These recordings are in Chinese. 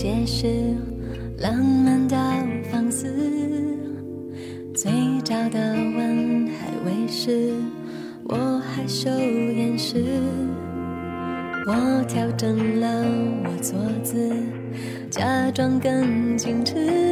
些事，浪漫到放肆，嘴角的吻还未湿，我害羞掩饰。我调整了我坐姿，假装更矜持。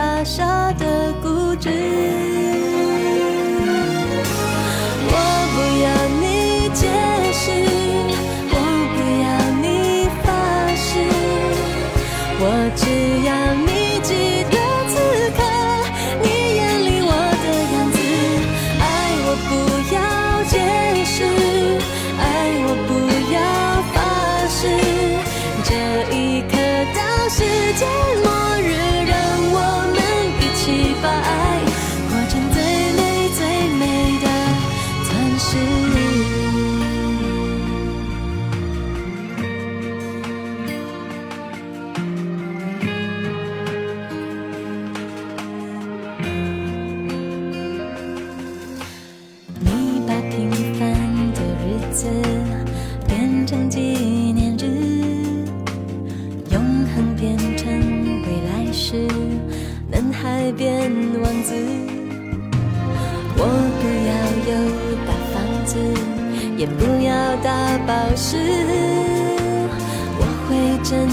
傻傻的固执。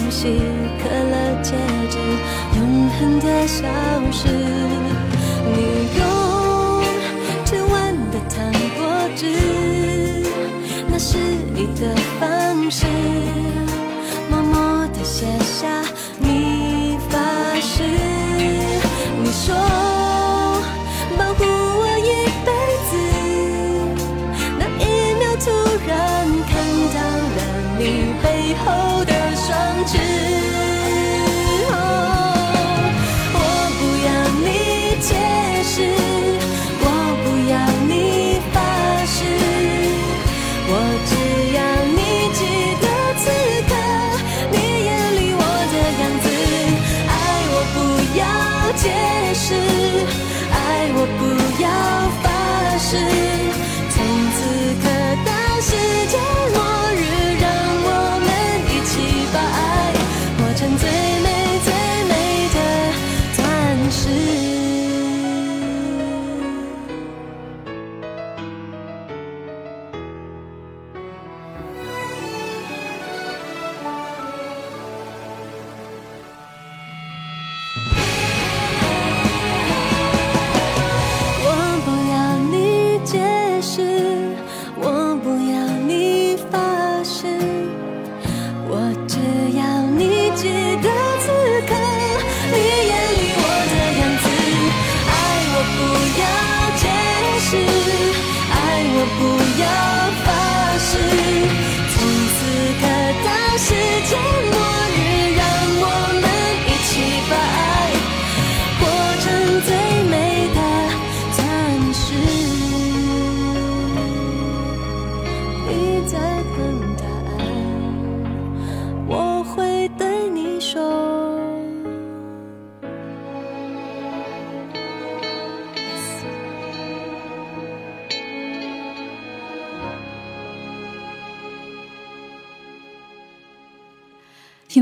会珍惜可乐戒指，永恒的消失。你用指纹的糖果纸，那是你的方式，默默的写下是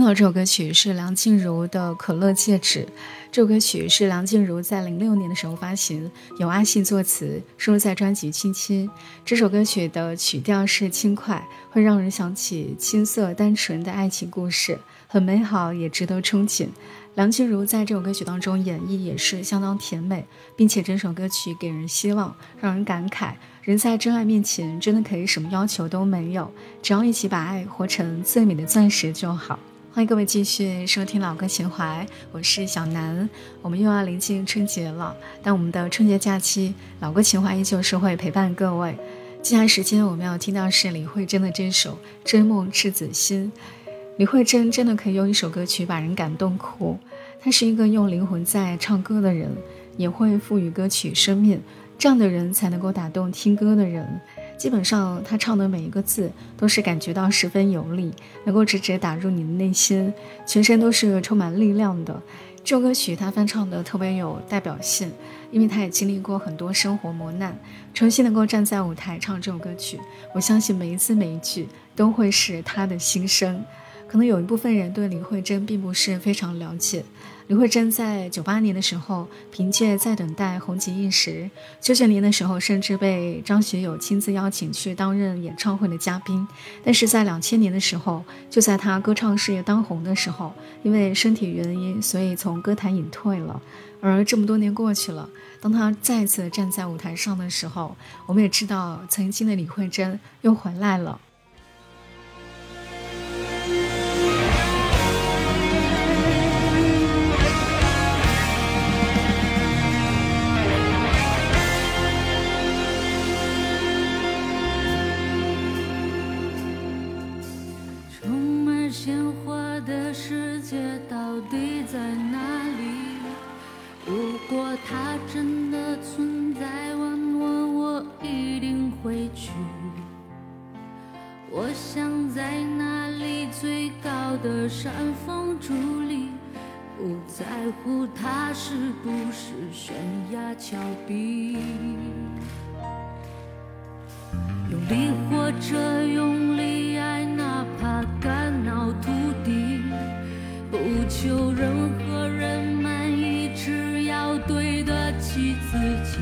到这首歌曲是梁静茹的《可乐戒指》，这首歌曲是梁静茹在零六年的时候发行，由阿信作词，收录在专辑《亲亲》。这首歌曲的曲调是轻快，会让人想起青涩单纯的爱情故事，很美好，也值得憧憬。梁静茹在这首歌曲当中演绎也是相当甜美，并且整首歌曲给人希望，让人感慨，人在真爱面前真的可以什么要求都没有，只要一起把爱活成最美的钻石就好。欢迎各位继续收听老歌情怀，我是小南。我们又要临近春节了，但我们的春节假期，老歌情怀依旧是会陪伴各位。接下来时间我们要听到是李慧珍的这首《追梦赤子心》。李慧珍真的可以用一首歌曲把人感动哭。她是一个用灵魂在唱歌的人，也会赋予歌曲生命。这样的人才能够打动听歌的人。基本上，他唱的每一个字都是感觉到十分有力，能够直接打入你的内心，全身都是充满力量的。这首歌曲他翻唱的特别有代表性，因为他也经历过很多生活磨难，重新能够站在舞台唱这首歌曲，我相信每一字每一句都会是他的心声。可能有一部分人对李慧珍并不是非常了解。李慧珍在九八年的时候，凭借《在等待》红极一时；九九年的时候，甚至被张学友亲自邀请去担任演唱会的嘉宾。但是在两千年的时候，就在他歌唱事业当红的时候，因为身体原因，所以从歌坛隐退了。而这么多年过去了，当他再次站在舞台上的时候，我们也知道，曾经的李慧珍又回来了。的山峰伫立不在乎它是不是悬崖峭壁。用力活着用力爱哪怕肝脑涂地不求任何人满意只要对得起自己。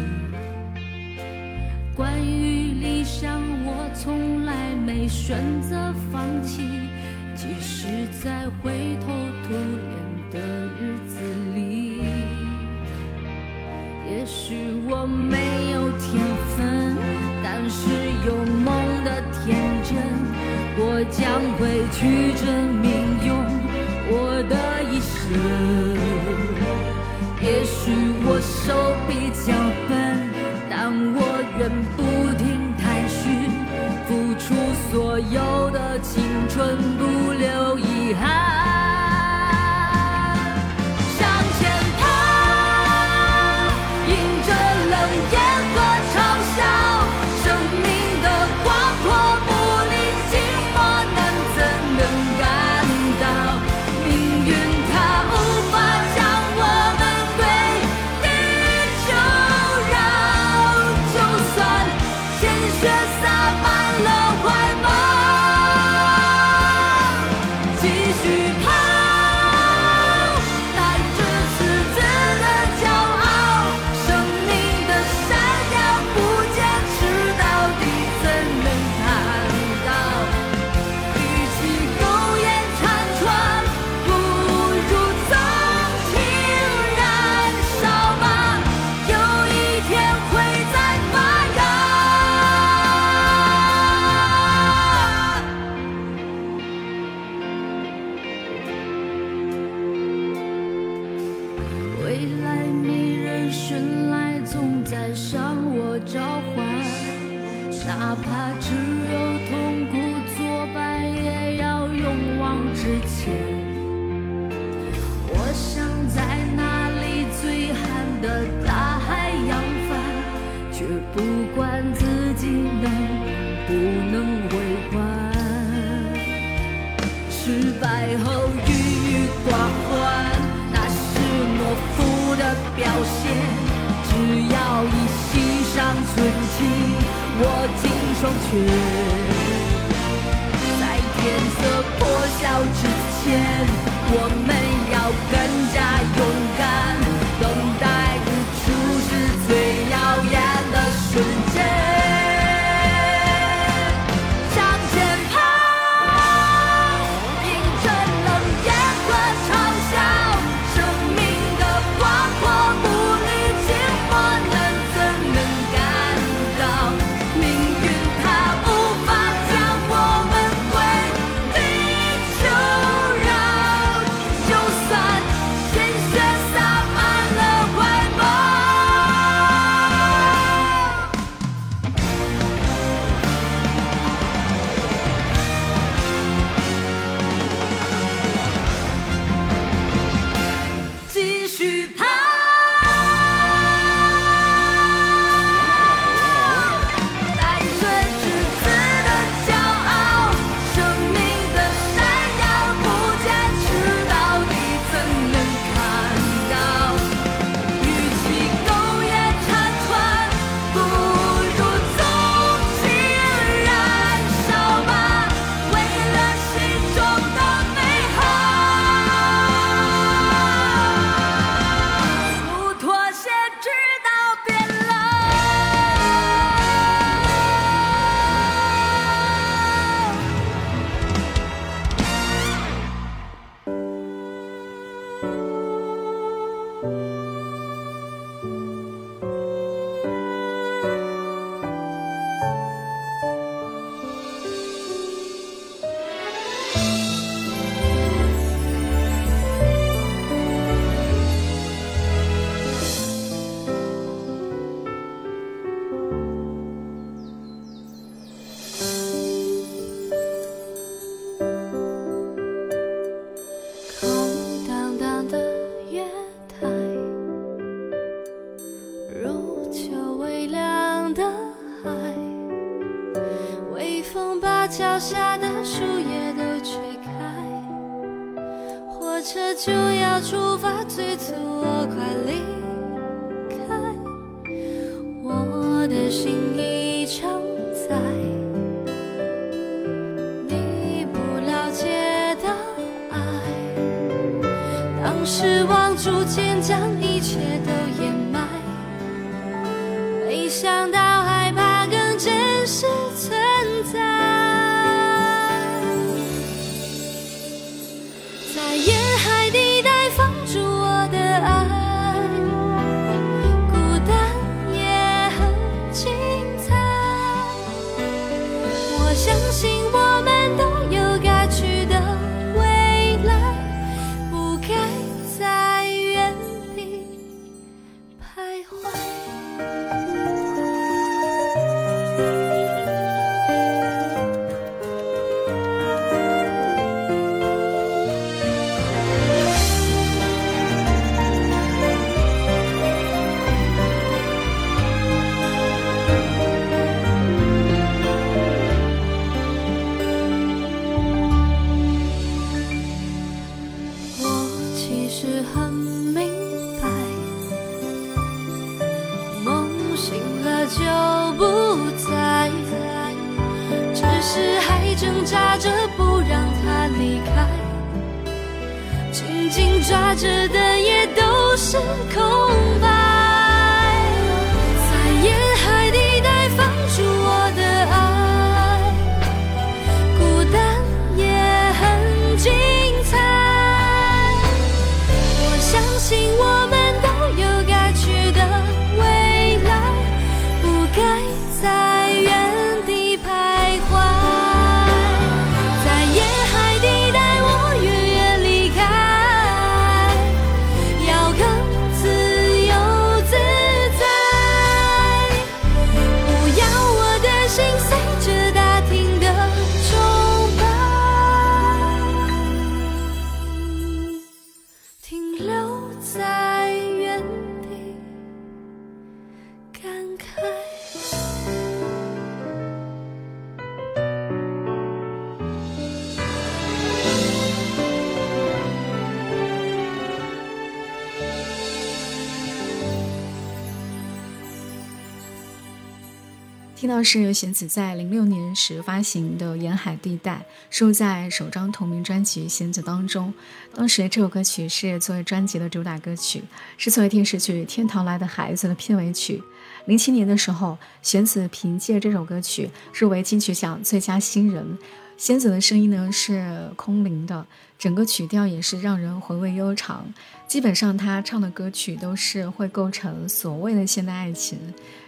关于理想我从来没选择放弃即使在灰头土脸的日子里。也许我没有天分，但是有梦的天真，我将会去证明用我的一生。也许我手留去。车就要出发，催促我快离开。我的心已超载你不了解的爱，当失望逐渐将一切听到是弦子在零六年时发行的《沿海地带》，收在首张同名专辑《弦子》当中。当时这首歌曲是作为专辑的主打歌曲，是作为电视剧《天堂来的孩子》的片尾曲。零七年的时候，弦子凭借这首歌曲入围金曲奖最佳新人。仙子的声音呢是空灵的，整个曲调也是让人回味悠长。基本上她唱的歌曲都是会构成所谓的现代爱情。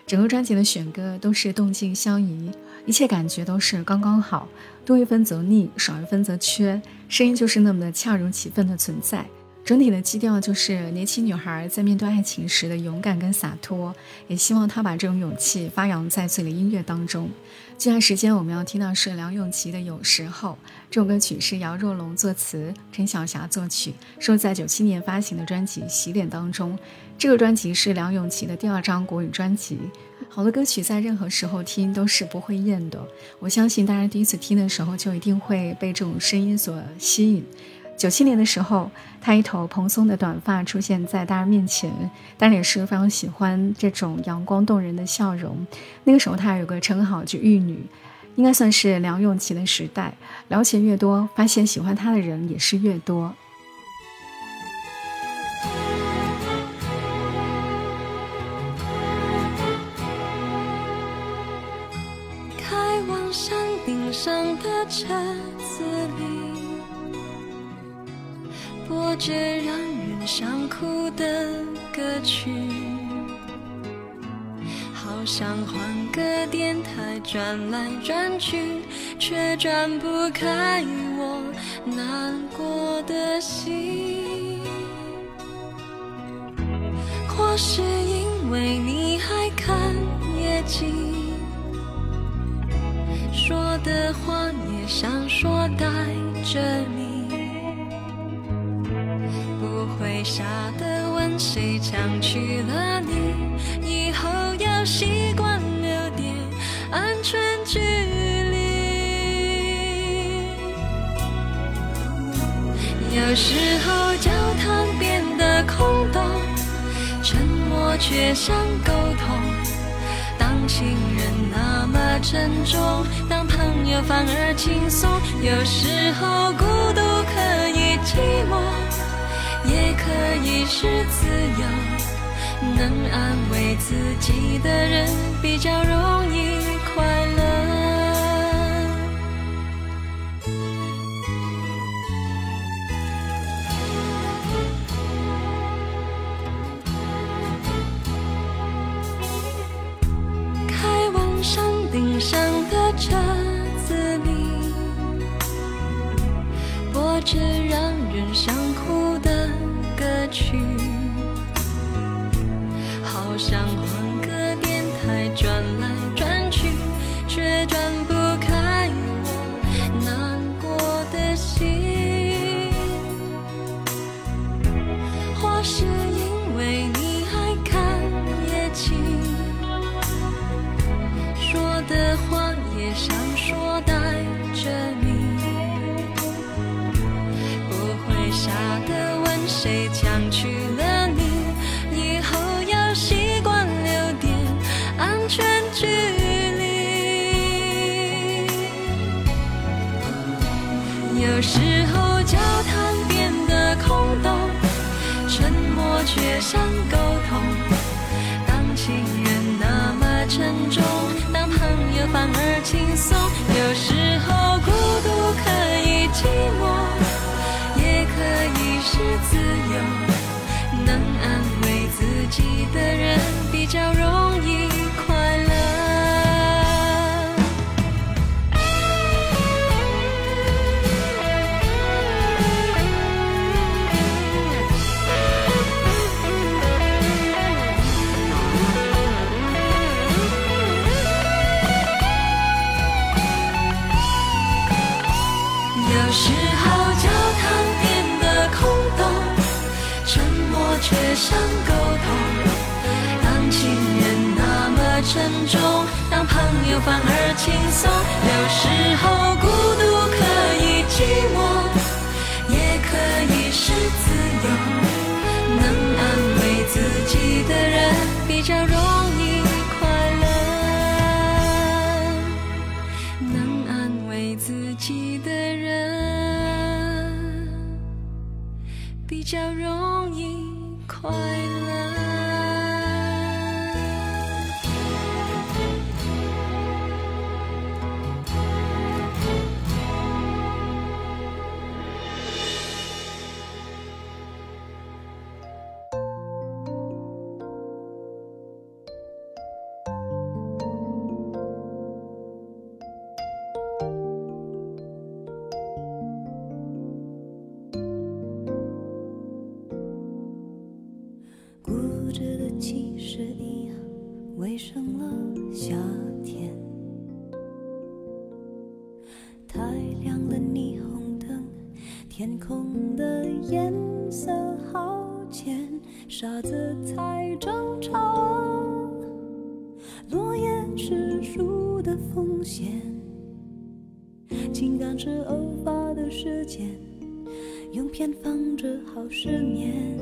整个专辑的选歌都是动静相宜，一切感觉都是刚刚好，多一分则腻，少一分则缺，声音就是那么的恰如其分的存在。整体的基调就是年轻女孩在面对爱情时的勇敢跟洒脱，也希望她把这种勇气发扬在自己的音乐当中。接下来时间我们要听到是梁咏琪的《有时候》，这首歌曲是姚若龙作词，陈小霞作曲，收在九七年发行的专辑《洗脸》当中。这个专辑是梁咏琪的第二张国语专辑。好的歌曲在任何时候听都是不会厌的，我相信大家第一次听的时候就一定会被这种声音所吸引。九七年的时候，她一头蓬松的短发出现在大家面前，当然也是非常喜欢这种阳光动人的笑容。那个时候她还有个称号，就玉女，应该算是梁咏琪的时代。了解越多，发现喜欢她的人也是越多。开往山顶上的车子里，播着让人想哭的歌曲，好想换个电台转来转去，却转不开我难过的心。或是因为你还看夜景。说的话也想说带着你，傻的问谁抢去了你，以后要习惯留点安全距离。有时候教堂变得空洞，沉默却像沟通。当情人那么沉重，当朋友反而轻松。有时候孤独可以寂寞。也可以是自由。能安慰自己的人，比较容易快乐。反而轻松。有时候孤独可以寂寞，也可以是自由。能安慰自己的人，比较容易快乐。能安慰自己的人。比较容易快乐。固执的其实一样，围上了夏天。太亮了霓虹灯，天空的颜色好浅，傻子才正常。落叶是树的风险，情感是偶发的事件，用偏方治好失眠。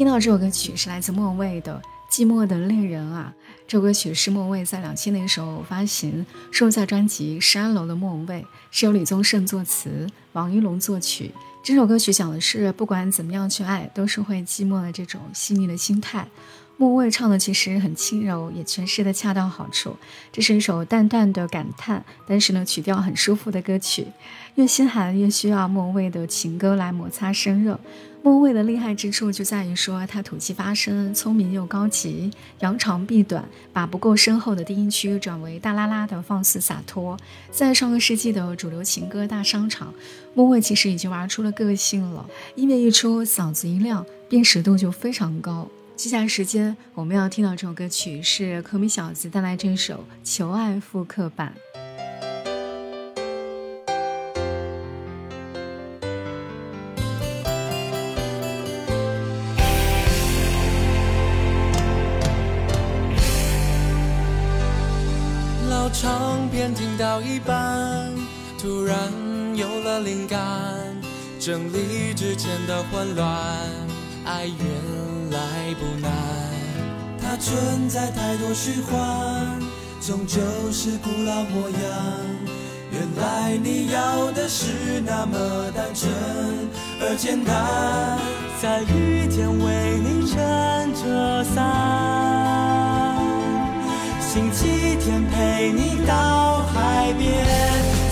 听到这首歌曲是来自莫文蔚的《寂寞的恋人》啊，这首歌曲是莫文蔚在两千年的时候发行，收录在专辑《山楼的莫文蔚》，是由李宗盛作词，王一龙作曲。这首歌曲讲的是不管怎么样去爱，都是会寂寞的这种细腻的心态。莫文蔚唱的其实很轻柔，也诠释的恰到好处。这是一首淡淡的感叹，但是呢曲调很舒服的歌曲。越心寒越需要莫文蔚的情歌来摩擦生热。莫蔚的厉害之处就在于说他吐气发声，聪明又高级，扬长避短，把不够深厚的低音区转为大啦啦的放肆洒脱。在上个世纪的主流情歌大商场，莫蔚其实已经玩出了个性了。音乐一出，嗓子一亮，辨识度就非常高。接下来时间，我们要听到这首歌曲是可米小子带来这首《求爱复刻版》。唱片听到一半，突然有了灵感，整理之前的混乱，爱原。来不难，它存在太多虚幻，终究是古老模样。原来你要的是那么单纯而简单，在雨天为你撑着伞，星期天陪你到海边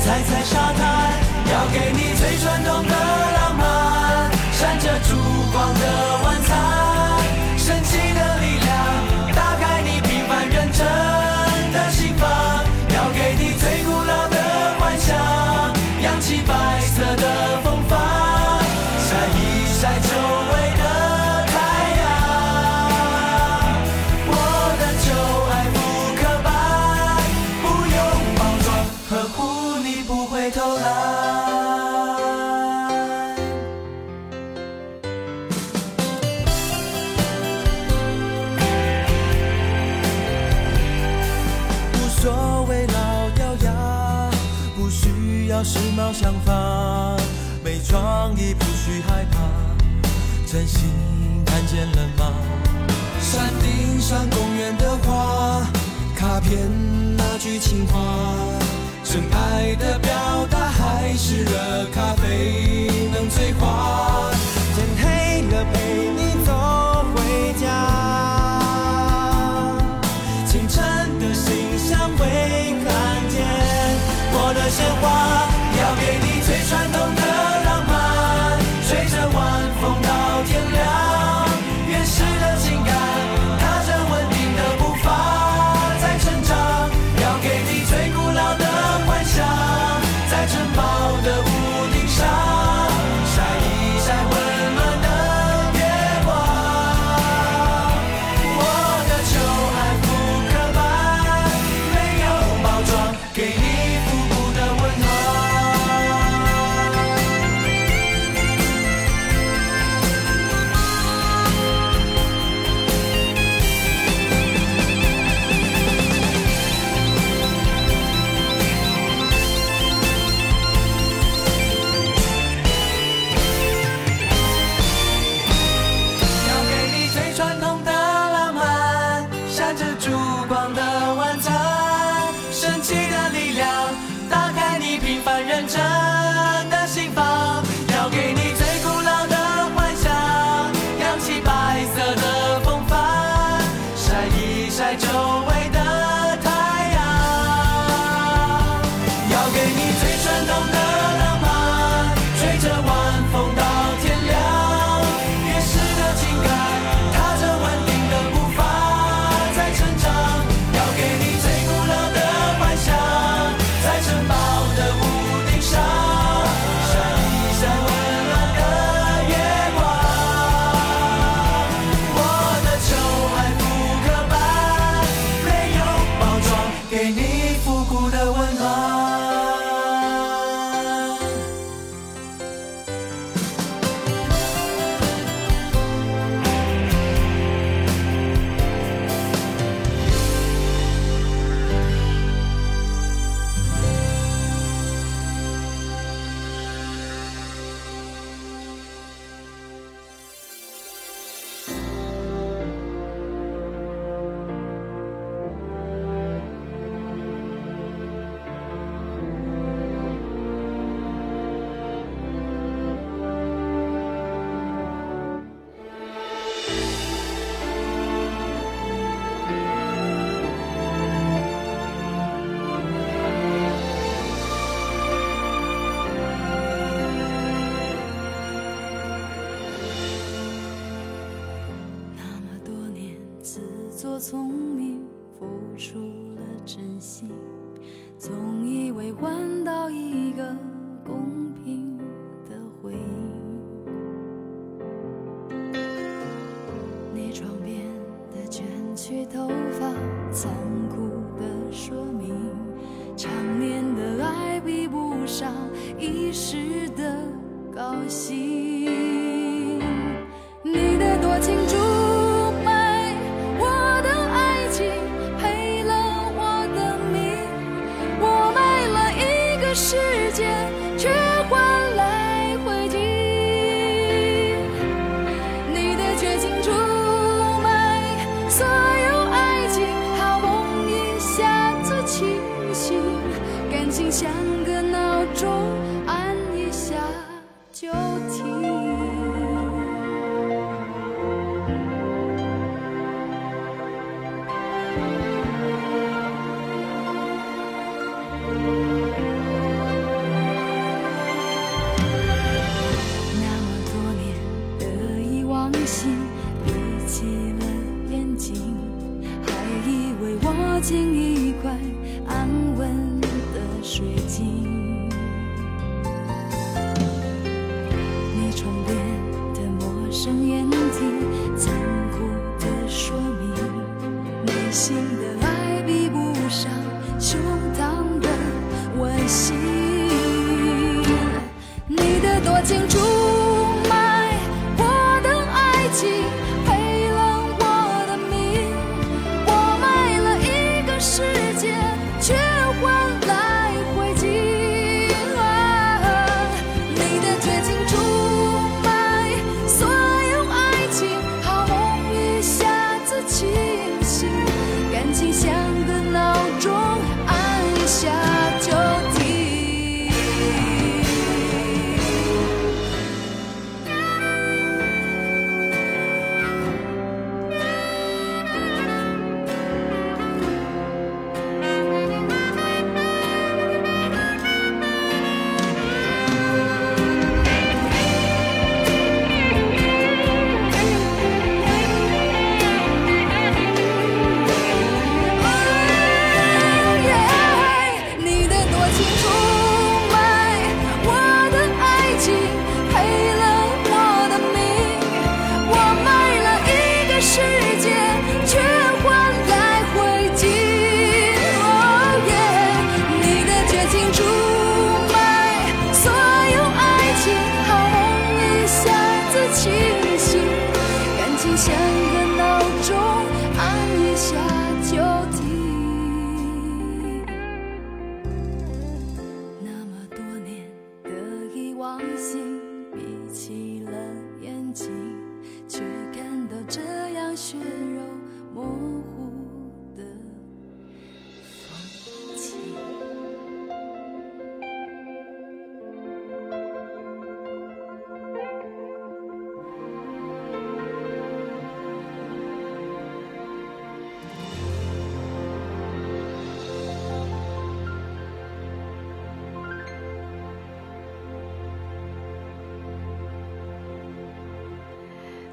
踩踩沙滩要给你最传统的浪漫。闪着烛光的晚餐神奇的力量打开你平凡认真的心房要给你最古老的幻想。扬起白无所谓老掉牙，不需要时髦想法，没创意不需害怕，真心看见了吗？山顶上公园的花，卡片那句情话，真爱的表达还是热咖啡能催化？天黑了陪你走回家，清晨的信箱会看见我的鲜花。要给你最传统的你床边的卷曲头发，残酷的说明，长年的爱比不上一时的高兴。你的多情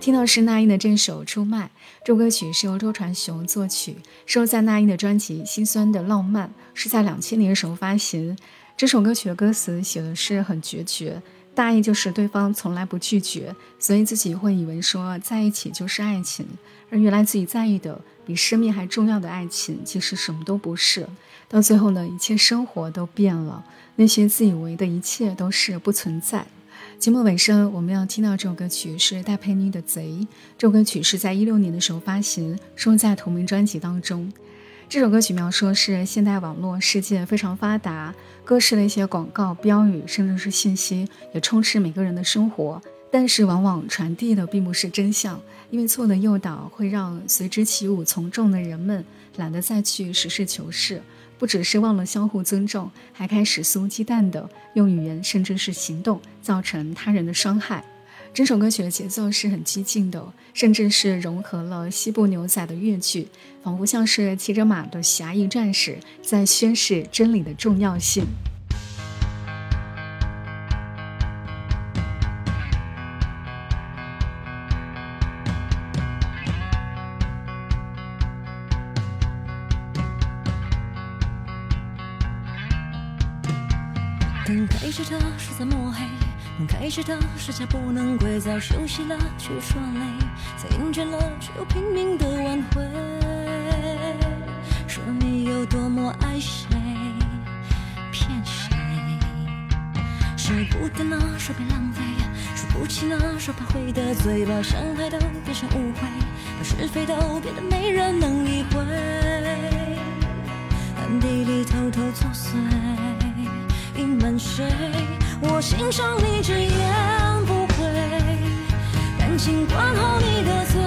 听到是那英的这首《出卖》，这首歌曲是由周传雄作曲，收在那英的专辑《心酸的浪漫》，是在两千年的时候发行。这首歌曲的歌词写的是很决绝，大意就是对方从来不拒绝，所以自己会以为说在一起就是爱情，而原来自己在意的比生命还重要的爱情，其实什么都不是。到最后呢，一切生活都变了，那些自以为的一切都是不存在。节目尾声，我们要听到这首歌曲是戴佩妮的《贼》。这首歌曲是在一六年的时候发行，收录在同名专辑当中。这首歌曲描述是现代网络世界非常发达，各式的一些广告标语，甚至是信息，也充斥每个人的生活。但是往往传递的并不是真相，因为错的诱导会让随之起舞从众的人们懒得再去实事求是。不只是忘了相互尊重，还开始肆无忌惮的用语言甚至是行动造成他人的伤害。整首歌曲的节奏是很激进的，甚至是融合了西部牛仔的乐曲，仿佛像是骑着马的侠义战士在宣示真理的重要性。开着的是在抹黑，开着的是家不能归，早休息了却说累，再厌倦了却又拼命的挽回。说你有多么爱谁，骗谁？舍不得呢，说别浪费；说不起呢，说怕会得罪，把伤害都变成误会，把是非都变得没人能理会，暗地里偷偷作祟。谁？我欣赏你直言不讳，感情管好你的嘴，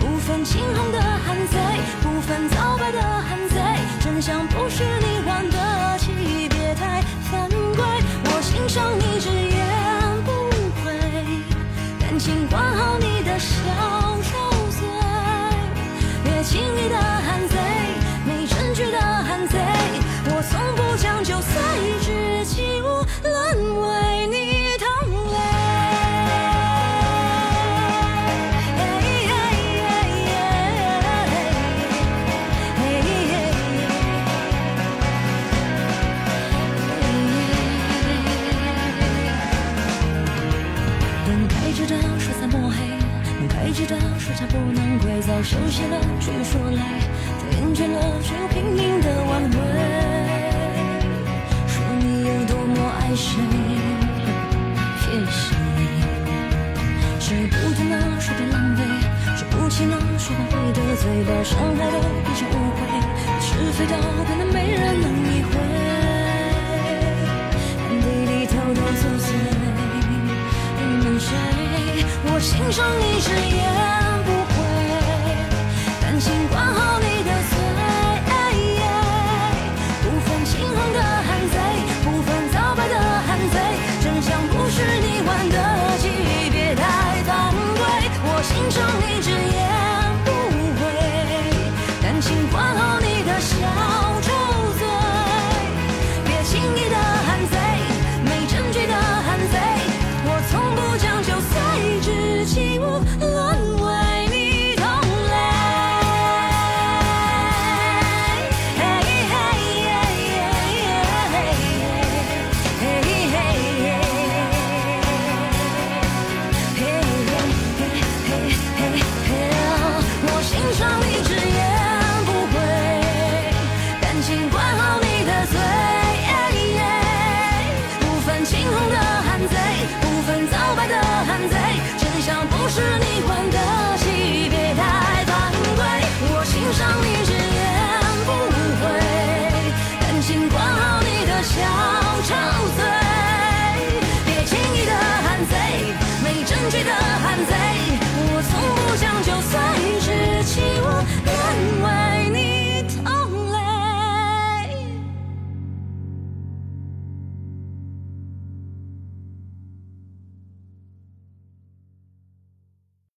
不分青红的汉贼，不分皂白的汉贼，真相不是你玩得起，别太犯规。我欣赏你直言不讳，感情管好你的早休息了却说累，再厌倦了却又拼命的挽回。说你有多么爱谁，骗谁？舍不得呢，说别浪费；说不起呢，说怕会得罪，把伤害都变成误会，是非都变得没人能理会。暗地里偷偷作祟，隐瞒谁？我欣赏你直言